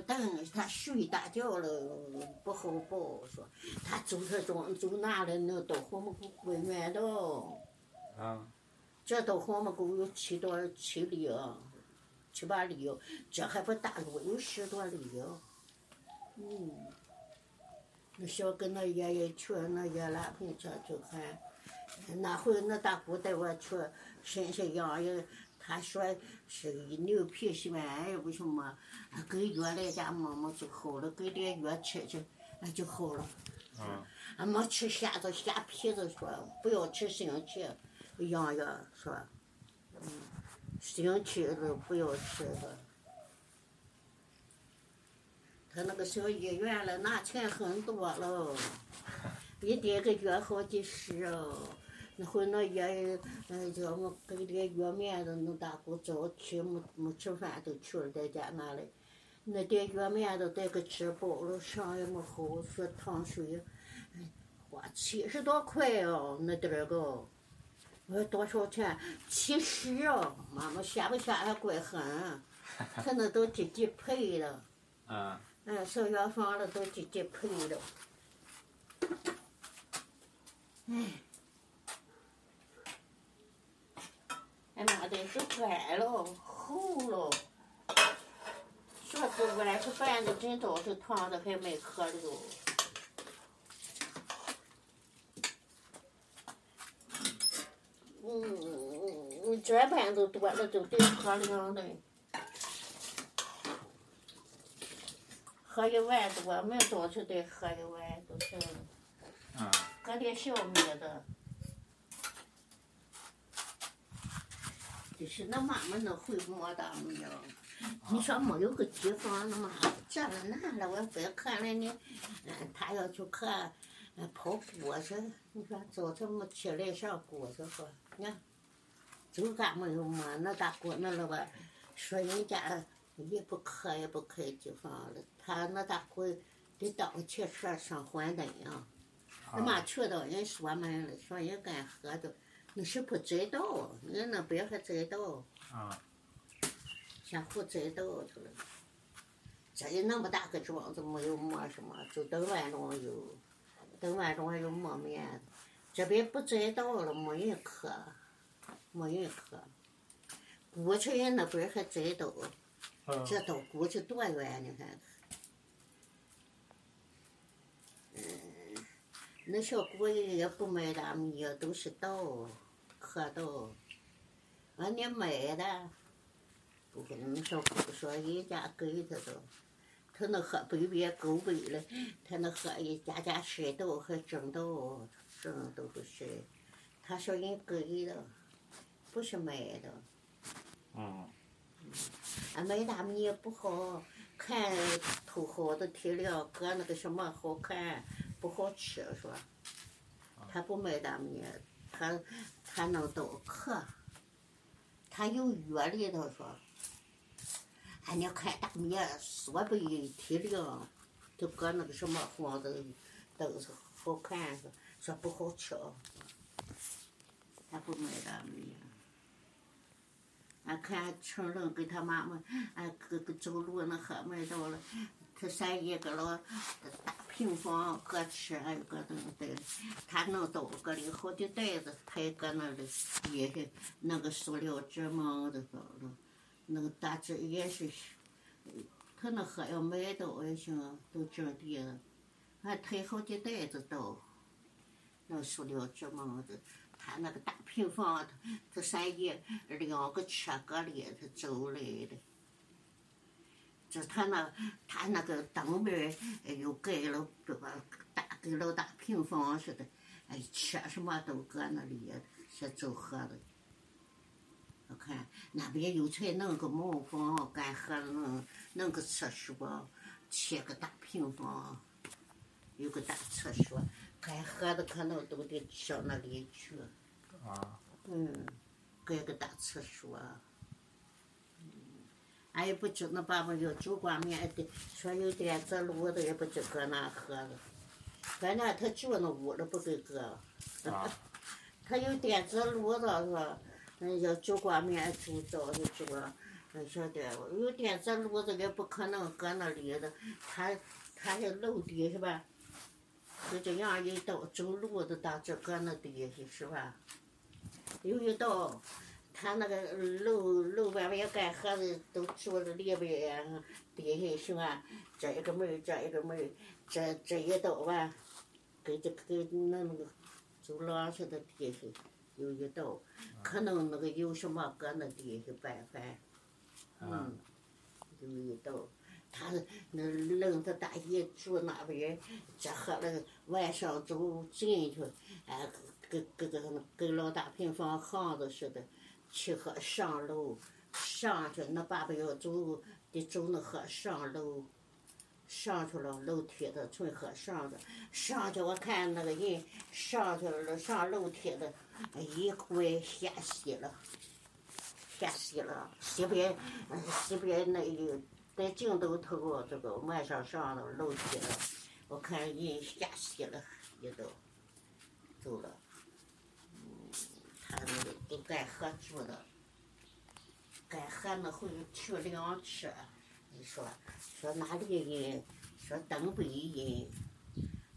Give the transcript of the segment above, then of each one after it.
不等，他睡大觉了，不好抱，说他走这庄走哪了？那到黄木沟归远的，啊，这到黄木沟有七多七里啊，七八里啊，这还不大路有十多里啊，嗯，那小跟那爷爷去，那爷拉朋这就看，那回那大姑带我去身上养也。他说是牛皮癣不什么，给药来家摸摸就好了，给点药吃吃，那就好了。啊，俺没吃虾子虾皮子，说不要吃生气，养药说，嗯，生气的不要吃的。他那个小医院了，拿钱很多了，一点个月好几十哦。那会那爷，嗯，叫我给点药面子，那大姑早去没没吃饭都去了，在家那里，那点药面子再给吃饱了，上也没好，说糖水，花七十多块哦，那点儿个，我说多少钱？七十哦，妈妈下不下还怪狠，他那都自己赔了，啊，嗯，上药房了都自己赔了，唉。哎妈的，都歪了，厚了。说是外头饭的真早是烫的，还没喝的都。嗯，这饭都多了，都得喝凉的。喝一碗多，明早就得喝一碗，都是。嗯。搁点小米的。就是那妈妈那会磨的没有，你说没有个地方，那妈这了那了，我别看了你。嗯，他要去看，嗯，跑锅去，你说早晨没起来上锅子喝，你看，就干没有嘛？那大锅那了吧？说人家也不开也不开地方了，他那大锅得当汽车上环灯呀。他妈去到人说门了，说人干喝的。你是不知道，你那边还知道。啊。先不知道去了。这里那么大个庄子，没有磨什么，就邓万庄有，邓万庄有磨面。这边不知道了，没人可，没人可。过去人那边还知道，这到过去多远你看。那小姑爷也不买大米，都是倒，喝倒。俺你买的，不跟那小姑说，人家给他都，他那喝北边够北了，他那喝一家家水稻还种稻，种都不是。他说人给的，不是买的。嗯。俺买大米也不好看，头好的提料，搁那个什么好看。不好吃，说，他不买大米，他他能倒壳，他有药里头说，哎，你看大米说不提亮，就搁那个什么黄的，都是好看，说说不好吃，他不买大米。俺看成人给他妈妈，俺哥哥走路那还买到了。他三姨个老大平房，搁吃还有搁那的，他弄到搁里好几袋子，他也搁那里也是那个塑料纸蒙的搞了，那个大纸也是，他那还要买到也行，都整地了，还推好几袋子到，那塑料纸蒙的，他那个大平房，他三一两个车搁里他走来的。就他那，他那个东边又盖了这个大跟老大平房似的，哎，车什么都搁那里，是走河的。我看那边又才弄个茅房，干活弄弄个厕所，切个大平房，有个大厕所，干活的可能都得上那里去。啊。嗯，盖个大厕所。俺也不知那爸爸要酒馆面的，说有电子炉的也不知搁那喝了，反正他住那屋了不给搁。他有电子炉子是吧？那要酒馆面煮早就煮了，我晓得，有点这路子也不可能搁那里的，他他是楼底是吧？就这样一道走路的大致搁那底下是吧？有一道，他那个楼楼外面干活的都住在里边底下是吧？这一个门这一个门这这一道吧，跟这跟那那个走廊似的底下有一道，可能那个有什么搁那底下办饭，嗯，有一道。他那冷的大姨住那边，这和那个晚上走进去，哎，跟跟跟跟跟老大平房巷子似的，去和上楼，上去那爸爸要走，得走那和上楼，上去了楼梯的从和上的，上去我看那个人上去了上楼梯的，一回下西了，下西了，西边西边那有。在镜头头，这个晚上上了楼梯了，我看人下西了，也都走了。他那个都干合租的，干合那回去两次。你说说哪里人？说东北人，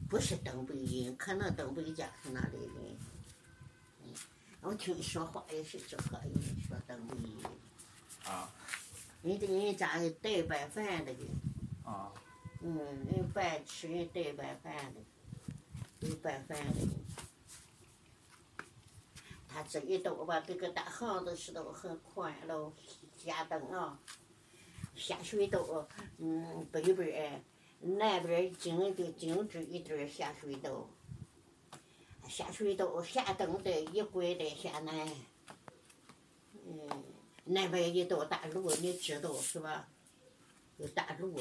不是东北人，可能东北家是哪里人？嗯，我听说话也是这个人说东北人。啊。人家人家是带白饭的，啊，嗯，人白吃人带白饭的，有白饭的。他这一道吧，跟个大巷子似的，很宽喽，下灯啊，下水道，嗯，北边南边经就经直一段下水道，下水道下灯的一拐的下南，嗯。南边一道大路，你知道是吧？有大路。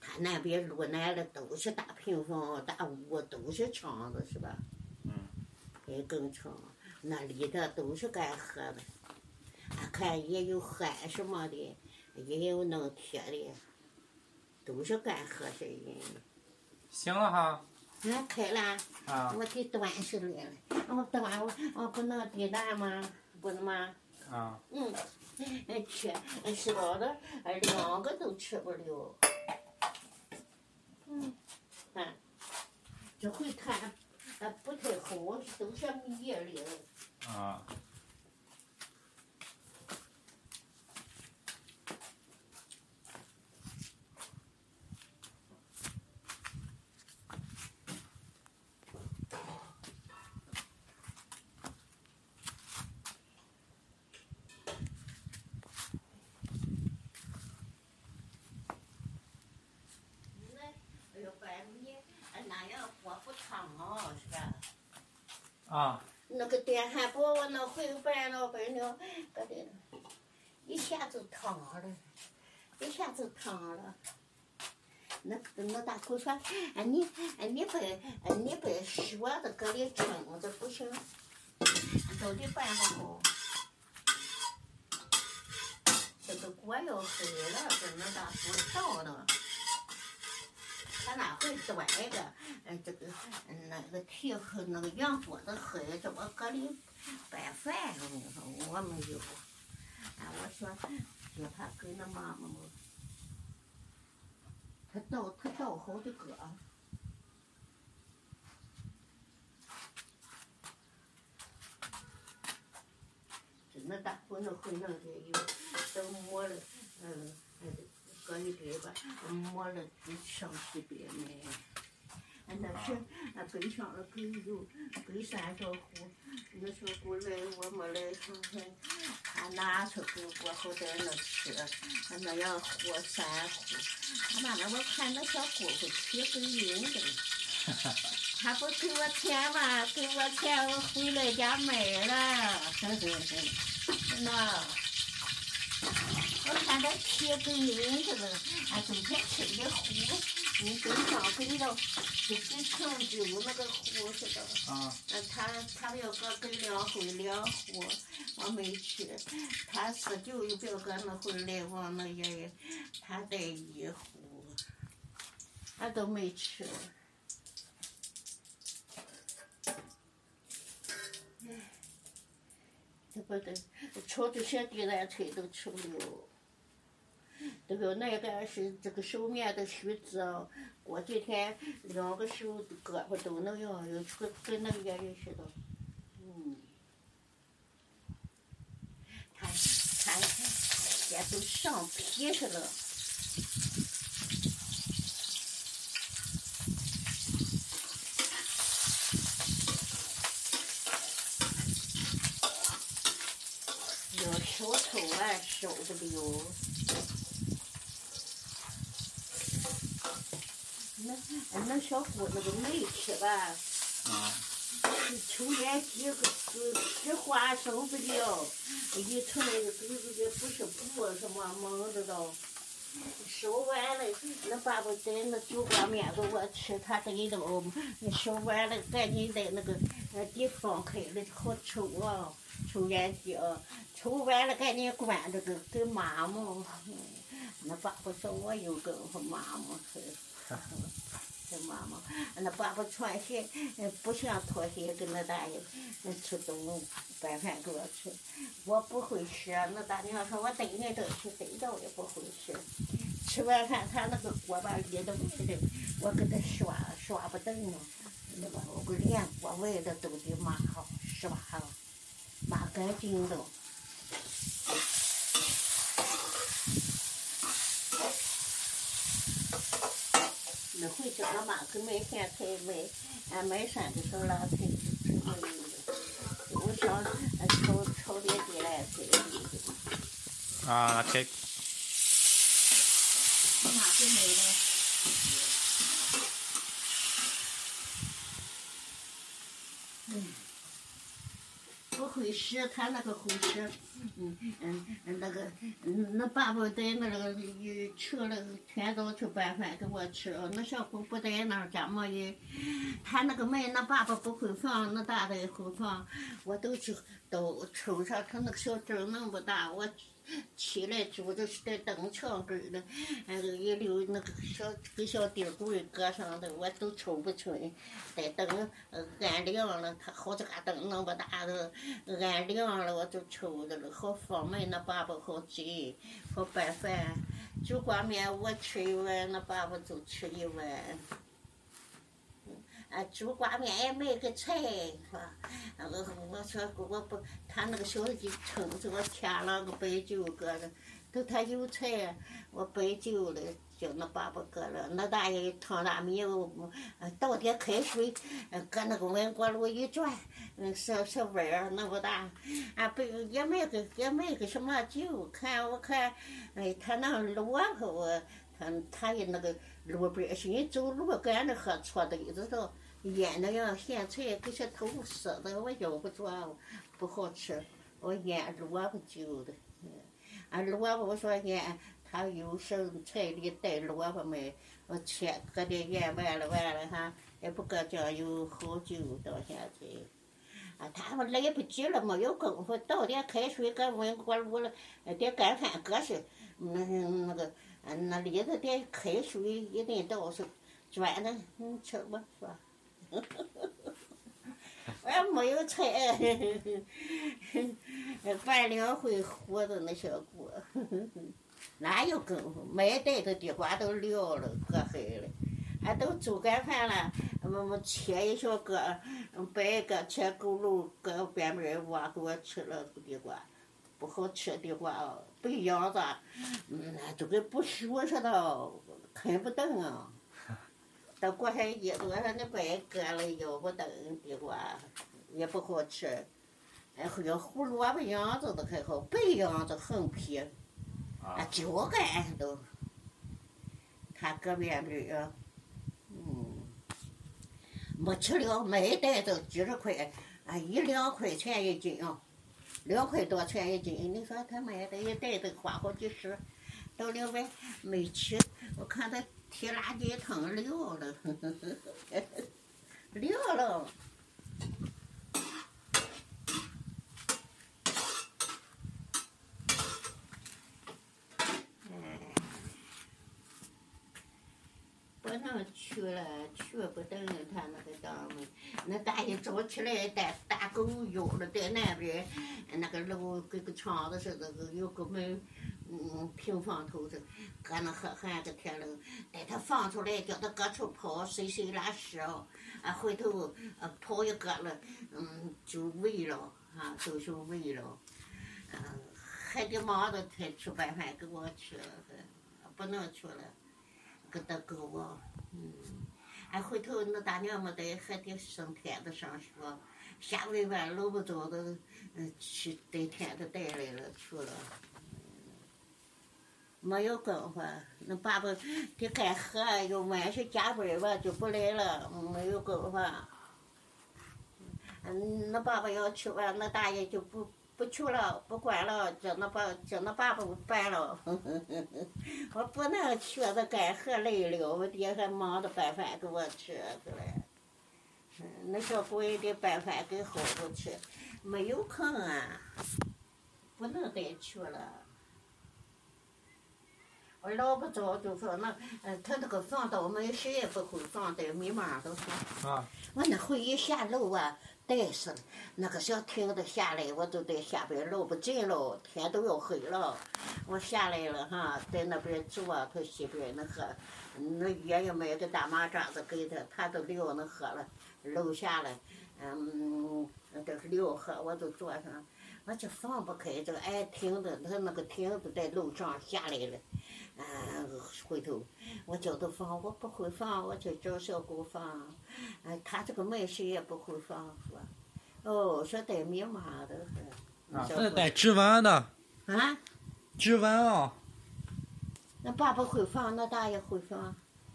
他那边路南的都是大平房、大屋，都是厂子，是吧？嗯。也工厂，那里的都是干喝的。俺看也有焊什么的，也有弄铁的，都是干活的人。行了哈。俺开了。啊。我给端上来了，我端我我不能滴蛋吗？不能吗？啊。嗯，吃吃饱了，两个都吃不了。嗯，啊，这回看，啊不太好，都像米里的。啊。啊。那个电饭煲，我那回搬了搬了，搁的，一下就烫了，一下就烫了。那那大姑说：“哎你哎你别哎你别说的搁里撑着不行，到底办不好。这个锅要黑了，跟那大姑跳的。”他哪会端一个，嗯，这个，嗯，那个铁和那个洋锅子黑，这我搁里拌饭，我跟你说，我没有。啊，我说叫他跟那妈妈，他倒他倒好的搁。真的大伙那会弄的有，都摸了，嗯，嗯。搁一边吧，摸了就上西边来。俺那是俺背上了背有背三条裤，那时候过来我没来时候，他拿出给我好在那吃，俺那样和三虎。他妈那我看那小姑姑铁背硬的，他不给我钱吗？给我钱我回来家买了，哼哼哼，那。我看他铁跟人似的，俺昨天吃的糊，你冰箱跟着就跟成就那个糊似的。啊。那他他表哥给两回两壶，我没去。他四舅又表哥那回来往那也，他带一壶，俺都没吃。这不得炒这些地兰菜都吃不了。这个那个是这个手面的须子啊，过几天两个手胳膊都那样，又出跟那个样似的。嗯，他他也都上皮去了。要烧臭啊，受不了。那那小姑那个没吃吧，啊抽烟机个是实话受不了，一层那个都是个不是布什么蒙着都，收完了，那爸爸在那酒馆面给我吃，他这一都收完了，赶紧在那个呃地方开了，好抽啊，抽烟机啊，抽完了赶紧关着个给妈妈。那爸爸说我有跟和妈妈吃。这妈妈，那爸爸穿鞋，不想脱鞋跟那大爷吃东拌饭给我吃，我不会吃。那大娘说我逮你都吃，逮着也不会吃。吃完饭他那个锅巴里都没的，我给他刷刷不动嘛，那把我连锅外的都得抹好，刷好，抹干净了。那回叫俺妈给买咸菜，买俺买山的时候辣菜，吃过有的。我想炒炒点地兰菜。啊，开俺妈给买的。嗯，吃，他那个好吃，嗯嗯，那个那爸爸在那个一吃了天早去拌饭给我吃，那小姑不在那儿家没人，他那个煤那爸爸不会放，那大的也会放，我都去都瞅上，他那个小嘴儿那么大，我起来煮的是在灯墙根儿的，那个一溜那个小跟小钉棍搁上的，我都瞅不出来。待灯呃按亮了，他好几嘎灯那么大的，按亮了我就瞅着了，好放煤那爸爸好挤，好拌饭。煮挂面我吃一碗，那爸爸就吃一碗。啊，煮挂面也买个菜，是吧？那个我说我不，他那个小鸡称着我添了个白酒搁着，都他有菜，我白酒了，叫那爸爸搁了。那大爷烫大米，我倒点开水，搁那个温锅炉一转，嗯，小小碗儿那么大，啊不也买个也买个什么酒，看我看，哎，他那萝卜我。他他也那个路边儿行走路干着喝搓堆子上腌那样咸菜，给些头涩的我咬不着，不好吃。我腌萝卜酒的，啊萝卜我说腌，他有生菜里带萝卜没？我切搁点盐完了完了哈，也不搁酱油好酒到现在。啊，他们来不及了，没有功夫，倒点开水搁温锅炉了，点干饭搁上，嗯那个。嗯，那里头点开水一定倒上，转的，嗯，吃吧，是吧？我也没有菜，拌两回活的那小锅，哪有功夫？买袋的地瓜都撂了，搁海了，俺都煮干饭了，么么切一小个，掰一个切够肉，搁边边挖给我吃了地瓜。不好吃的话，白秧子，嗯，就跟不熟似的，啃不动啊。到过上一多上那白割了，咬不动地瓜，也不好吃。哎，要胡萝卜秧子的还好，白秧子横皮，啊，焦干都。他搁边边啊，嗯，没吃了，买袋子几十块，啊，一两块钱一斤啊。两块多钱一斤，你说他买的一袋子花好几十，到另外没吃，我看他提垃圾桶撂了，撂了。不不能去了，去不等他那个档门。那大爷早起来带大狗咬了，在那边那个楼跟个窗子似的，有个门，嗯，平房头子，搁那喊喊个天冷，带他放出来，叫他各处跑，谁谁拉屎哦，啊，回头呃跑一个了，嗯，就喂了，啊，都是喂了，嗯，还得忙着才吃晚饭给我吃，不能去了。给他狗啊，嗯，俺回头那大娘们得还得上天子上学，下尾班老不早的，嗯，去带天子带来了去了，没有功夫，那爸爸得干活，要晚上加班吧就不来了，没有功夫，嗯，那爸爸要去吧，那大爷就不。不去了，不管了，叫那爸叫那爸爸办了。我不能去，他干活累了，我爹还忙着拌饭给我吃去了。那小姑也得拌饭给好子吃，没有空啊，不能再去了。我捞不着就说那，呃，他那个房倒门谁也不会放的，密码都是。啊。我那回一下楼啊。带死了，那个小亭子下来，我就在下边捞不进了，天都要黑了。我下来了哈，在那边坐，他西边那喝，那爷爷买个大麻扎子给他，他都撂那喝了。楼下来，嗯，都是撂喝，我就坐上，我就放不开，这个矮亭子，他那个亭子在楼上下来了。嗯，回头我叫他放，我不会放，我去找小狗放。嗯，他这个门谁也不会放，是吧？哦，说带密码的是。啊，那带指纹的。啊？指纹啊。那爸爸会放，那大爷会放。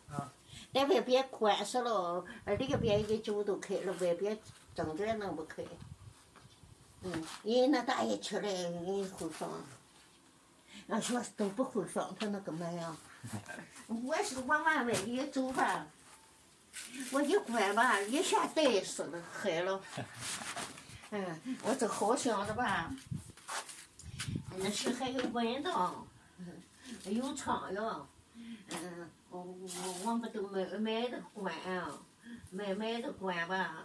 啊。在外边关死了，里边一酒都开了，外边整着弄不开。嗯，人那大爷出来，人会放。俺说都不会放他那个门啊！我是往往外一走吧，我一关吧，一下带死了，害了。嗯，我这好想着吧，那是还有蚊子，有窗哟。嗯，我我们都买买的关，买买的关吧。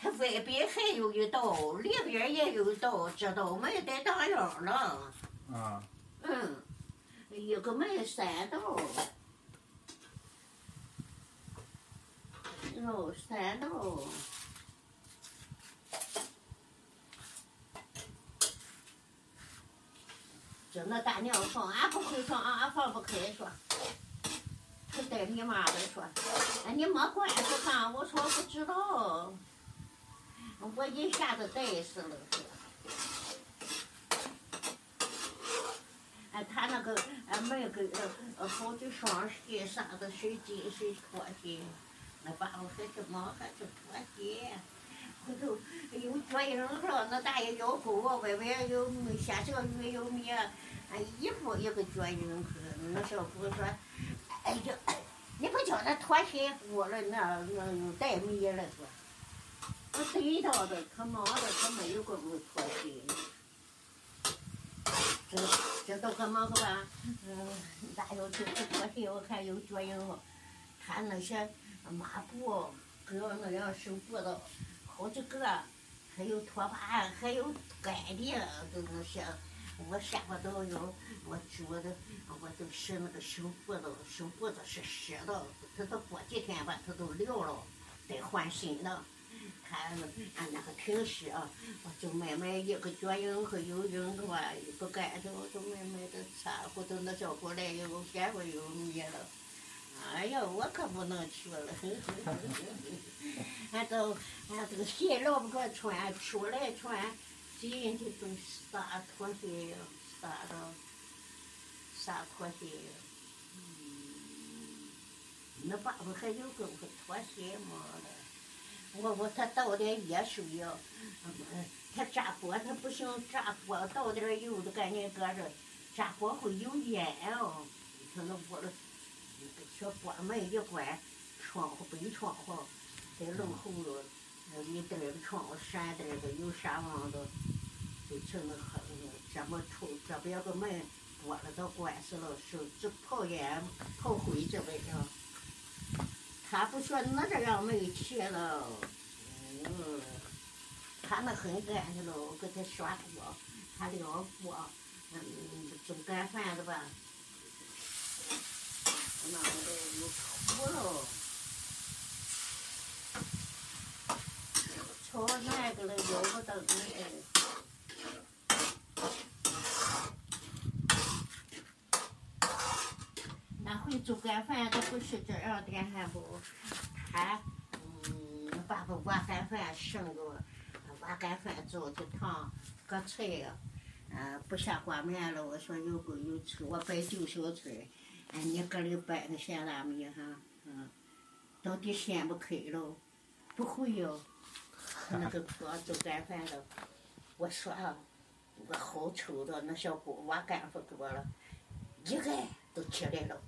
它外边还有一道，里边也有一道，这道门得当样了。啊。嗯，一个门三道。哦，三道。这那大娘放，俺不会放，俺放不开说。他带你妈的说，哎，你没关是啥？我说不知道。我一下子呆死了，哎，他那个哎买个呃好几双鞋啥的，谁进谁脱鞋，那爸爸还是忙还是脱鞋，回头有脚印了，那大爷腰沟外边有下小雨有米，哎衣服一个脚印那小姑说，哎呀，你不叫他脱鞋服了，那那带米了？我对到的，他忙的，他没有功夫脱鞋。这这都干嘛个吧？嗯，哪有这这脱鞋？我看有脚印了。他那些抹布，搁那样手布的，好几个，还有拖把，还有干的，都那些。我下巴都有，我做的，我都是那个手布的，手布的是湿的，他都过几天吧，他都撂了，得换新的。看俺那个平时啊，我就买买一个脚印和游泳的话，不干净我就买买的擦，或者那小姑来又干过又灭了。哎呀，我可不能去了。俺 都俺这个鞋老不敢穿，出来穿进去都撒拖鞋，撒到撒拖鞋。那爸爸还有功夫拖鞋吗？我我他倒点热水呀，他炸锅他不行，炸锅倒点油都赶紧搁着，炸锅会有烟哦。他那屋里，小锅门一关，窗户背窗户，在楼后头，那一带个窗户扇带的有纱网的，就成那黑，这么臭，这边个门剥了都关死了，手指泡烟泡灰这味啊。他不说那这样没有钱了，嗯，他那很干净了，我给他刷锅，他燎锅，嗯，做干饭的吧，那个有土了，炒那个了，要不得的。那会做干饭都不是这样的还不，还嗯把个瓦干饭剩个，瓦干饭做的汤，搁菜呀，嗯不下挂面了。我说有够有吃，我摆九小菜，哎你搁里摆个咸辣米哈，嗯，到底掀不开了，不会哟，他那个锅做干饭了，我说啊，我好抽的那小锅瓦干饭多了，一盖都起来了。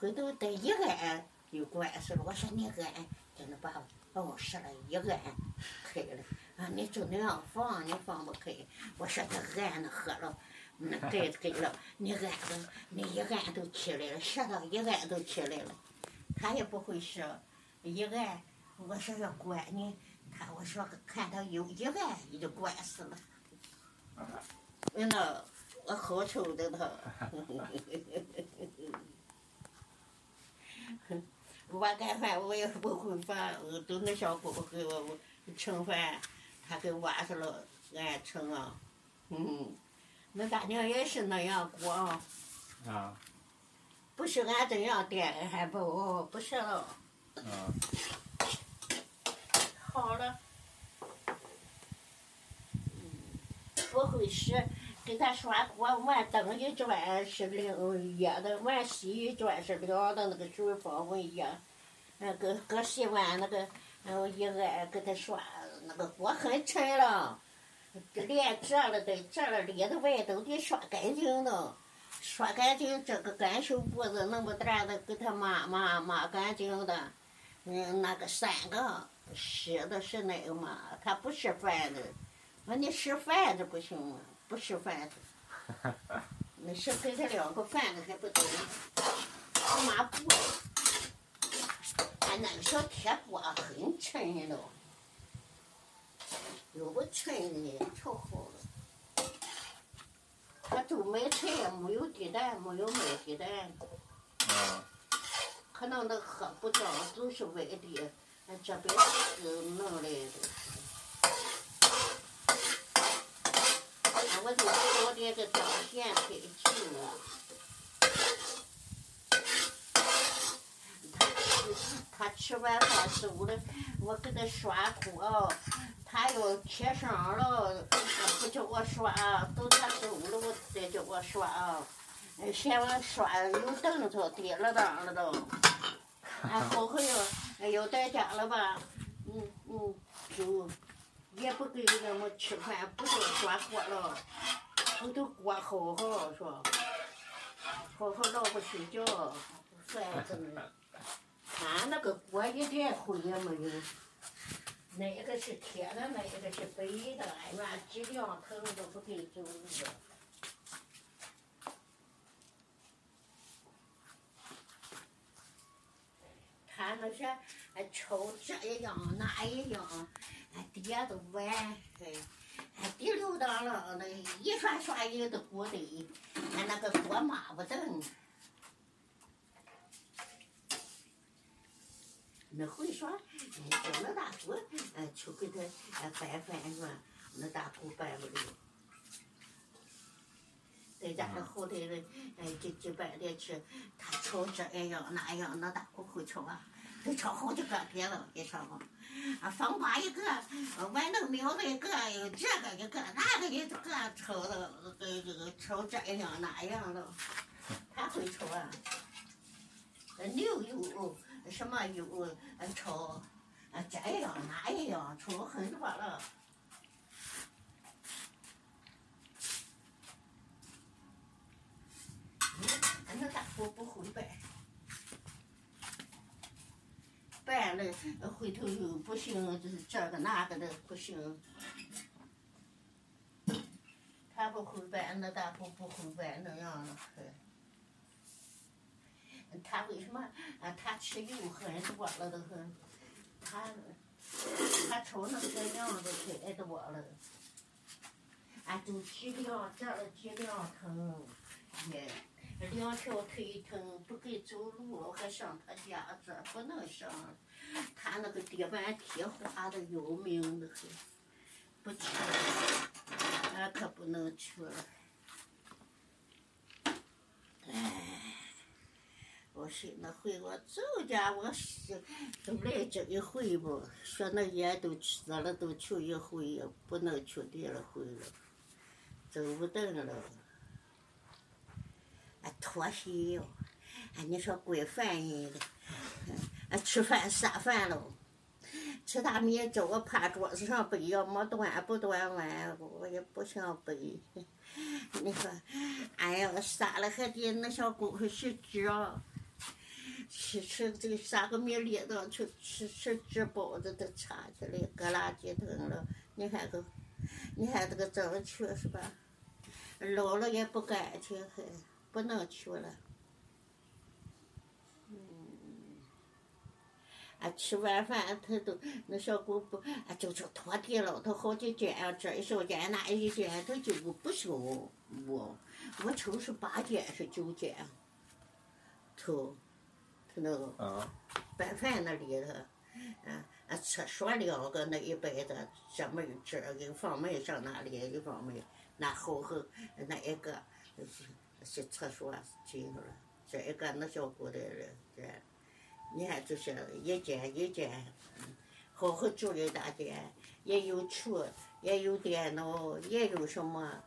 回头再一按就关上了。我说你按，真的把哦是了，一按开了。啊，你就那样放，你放不开。我说他按那喝了，那盖开了，你按的，你一按都起来了，舌头一按都起来了。他也不会说，一按，我说要关你，他我说看他有一按你，就关死了。那我好丑的他。我干饭我也不会饭，都那小姑给我盛饭，他给挖上了，俺盛啊。嗯，那大娘也是那样过啊。啊。不是俺这样点还不不是了。啊。好了。嗯，不会是给他刷锅碗灯一转是另一的，碗洗一转是凉的那个水放温一。那个搁洗碗那个，嗯，一按给他刷，那个锅很沉了，连这了的，这了里头外都得刷干净的，刷干净这个干手布子那么大的给他抹抹抹干净的，嗯，那个三个湿的是那个嘛，他不吃饭的，那你吃饭子不行吗？不吃饭子，那是给他两个饭子还不得，抹布。那个小铁锅很沉了，又不沉的，炒好了。他都买菜，没有鸡蛋，没有买鸡蛋。可能那喝不着，都是外地，俺这边是弄来的。我就搞点个当咸菜去了。他吃完饭走了，我给他刷锅，他要切生了，不叫我刷，等他走了我再叫我刷。嫌我刷有凳子跌了当了都，俺后悔要要在家了吧，嗯嗯，就也不给俺们吃饭，不叫刷锅了，我都锅好好说，好好老不睡觉，饭子呢。他那个锅一点灰也没有，那个是铁的，那个是白的，哎呀，几两疼都不给走路。他那些哎炒这一样那一样，哎碟都碗，哎哎第六档了，那一刷刷一个锅底，哎那个锅抹不动。那会说，叫那大姑，呃，去给他呃拌饭是吧？那大姑拌不了。在家里后头的，哎，就就拌点吃。他炒这样那样，那大姑会炒啊，都炒好几个别了，别炒了。啊，放八一个，豌豆苗子一个，有这个一个，那个一个炒的，这这个炒这样那样的，他会炒啊。牛油。什么油，炒，这样那样，炒很多了。俺那大伙不会办，办了回头又不行，就是这个那个的不行。他不会办，那大夫不会办那样了。他为什么？他吃油很多了都很，他他瞅那个样子太多了。俺，都脊梁这儿脊梁疼，也两条腿疼，不给走路，还上他家这不能上。他那个地板贴滑的要命的很，不去，俺可不能去了。哎，我说那回我走家，我是都来这一回不？说那烟都吃了，都去一回，不能去第二回了。走不动了，啊，脱鞋哟！啊，你说怪烦人的。啊，吃饭撒饭喽，吃大米叫，我趴桌子上背要没端不端碗，我也不想背。你 说，哎呀，撒了还得那小姑还是纸啊？吃吃这撒个米粒子去吃吃纸包子都插起来，搁垃圾桶了。你看个。你看这个怎么去是吧？老了也不敢去，还不能去了。嗯，啊，吃完饭他都那小姑不啊，就说拖地了，他好几件啊，这一小件那一件，他就不收我，我抽是八件是九件，头，他那个白饭那里头，啊。啊，厕所两个那一摆的，这门这个房门上那里一房门，那后后那一个是去厕所进去了，这一个那小姑的人这，你看就是一间一间，好好住一大间，也有厨，也有电脑，也有什么，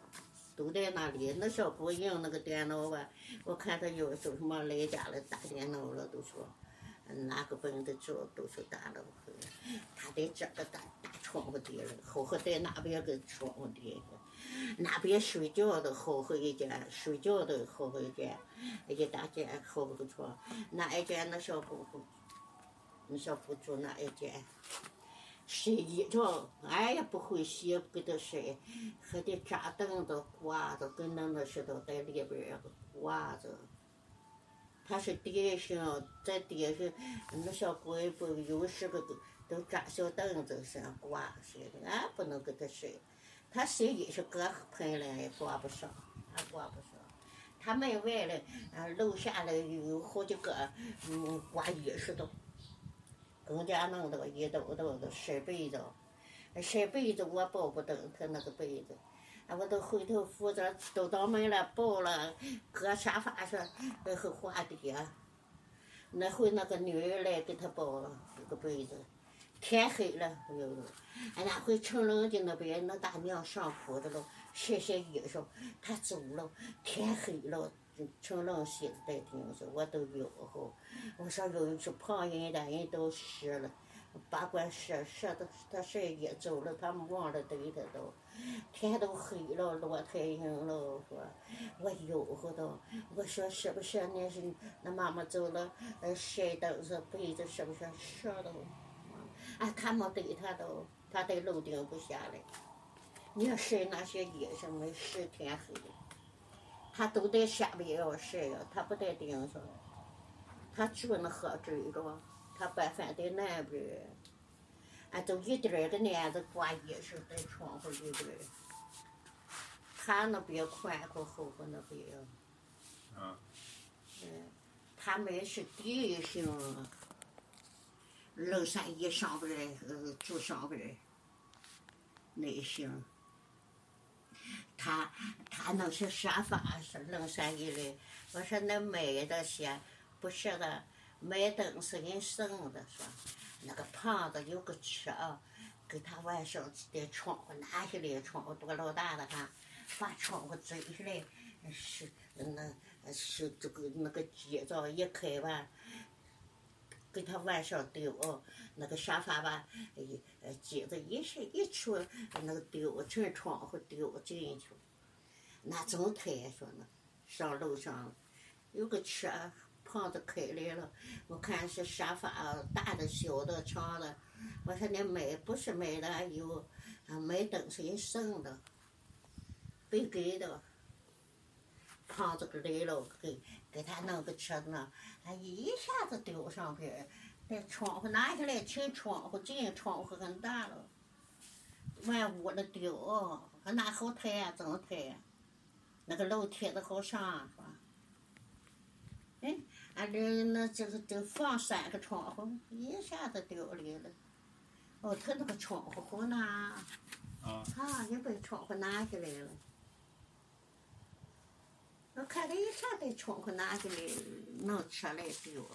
都在那里。那小姑用那个电脑吧，我看她有说什么来家了，打电脑了，都说。哪个本子做都是大楼他在这个大大窗户底了，好好在那边个窗户底那边睡觉的后后一点，睡觉的后后一间，一大间后后床，那一间那小姑姑，那小姑住那一间，睡衣裳，俺也不会洗，给他睡，还得扎凳子挂着，跟那那似的在里边挂着。他是底下，在底下，那小鬼不有时个都都扎小凳子上挂睡的，俺不能给他睡。他睡衣是搁盆里也挂不上，俺挂不上。他门外嘞，嗯，楼下嘞有好几个，嗯，挂衣裳的，更加弄的一兜兜的晒被子，晒被子我抱不动他那个被子。啊！我都回头扶着，都到门了，抱了，搁沙发上，然后滑地。那回那个女儿来给他抱了这个被子，天黑了，哎呦！俺，那回成龙家那边那大娘上铺子了，晒晒衣裳，他走了，天黑了，成龙心在听说，我都吆喝，我说又是旁人的，人都湿了，把管湿湿的，他晒衣走了，他们忘了对他都。天都黑了，落太阳了，说，我吆喝道，我说是不是那是那妈妈走了，呃，晒凳子被子是不是湿了？啊，他没对他都，他在楼顶不下来。你要晒那些衣裳没湿天黑，他都在下边要晒呀，他不在顶上。他住那河这着，他办饭在南边。俺都一点儿的帘子挂衣裳在窗户里边儿，他那边宽阔后边那边，嗯，嗯，他们是底下，楼三一上不来，呃，住上边儿，那行，他他那些沙发是冷三一的，我说那买的些不是的，买东西人送的说？那个胖子有个车，给他晚上在窗户拿下来，窗户多老大的哈，把窗户摘下来，是那是这个那个机子一开吧，给他晚上丢，那个沙发吧，呃机子一是一出，那个丢从窗户丢进去，那总太说呢，上楼上有个车。胖子开来了，我看是沙发大的、小的、长的。我说你买不是买的有，啊买东西送的，被给的，胖子个来了，给给他弄个车呢，他一下子丢上边，那窗户拿下来，清窗户进窗户很大了，往屋的丢，还拿好抬呀，怎么抬呀？那个楼梯子好上是吧？哎，俺这那这个这放三个窗户，一下子掉里了。哦，他那个窗户好拿，啊啊，也把窗户拿下来了。我看他一下把窗户拿起来，弄车来丢。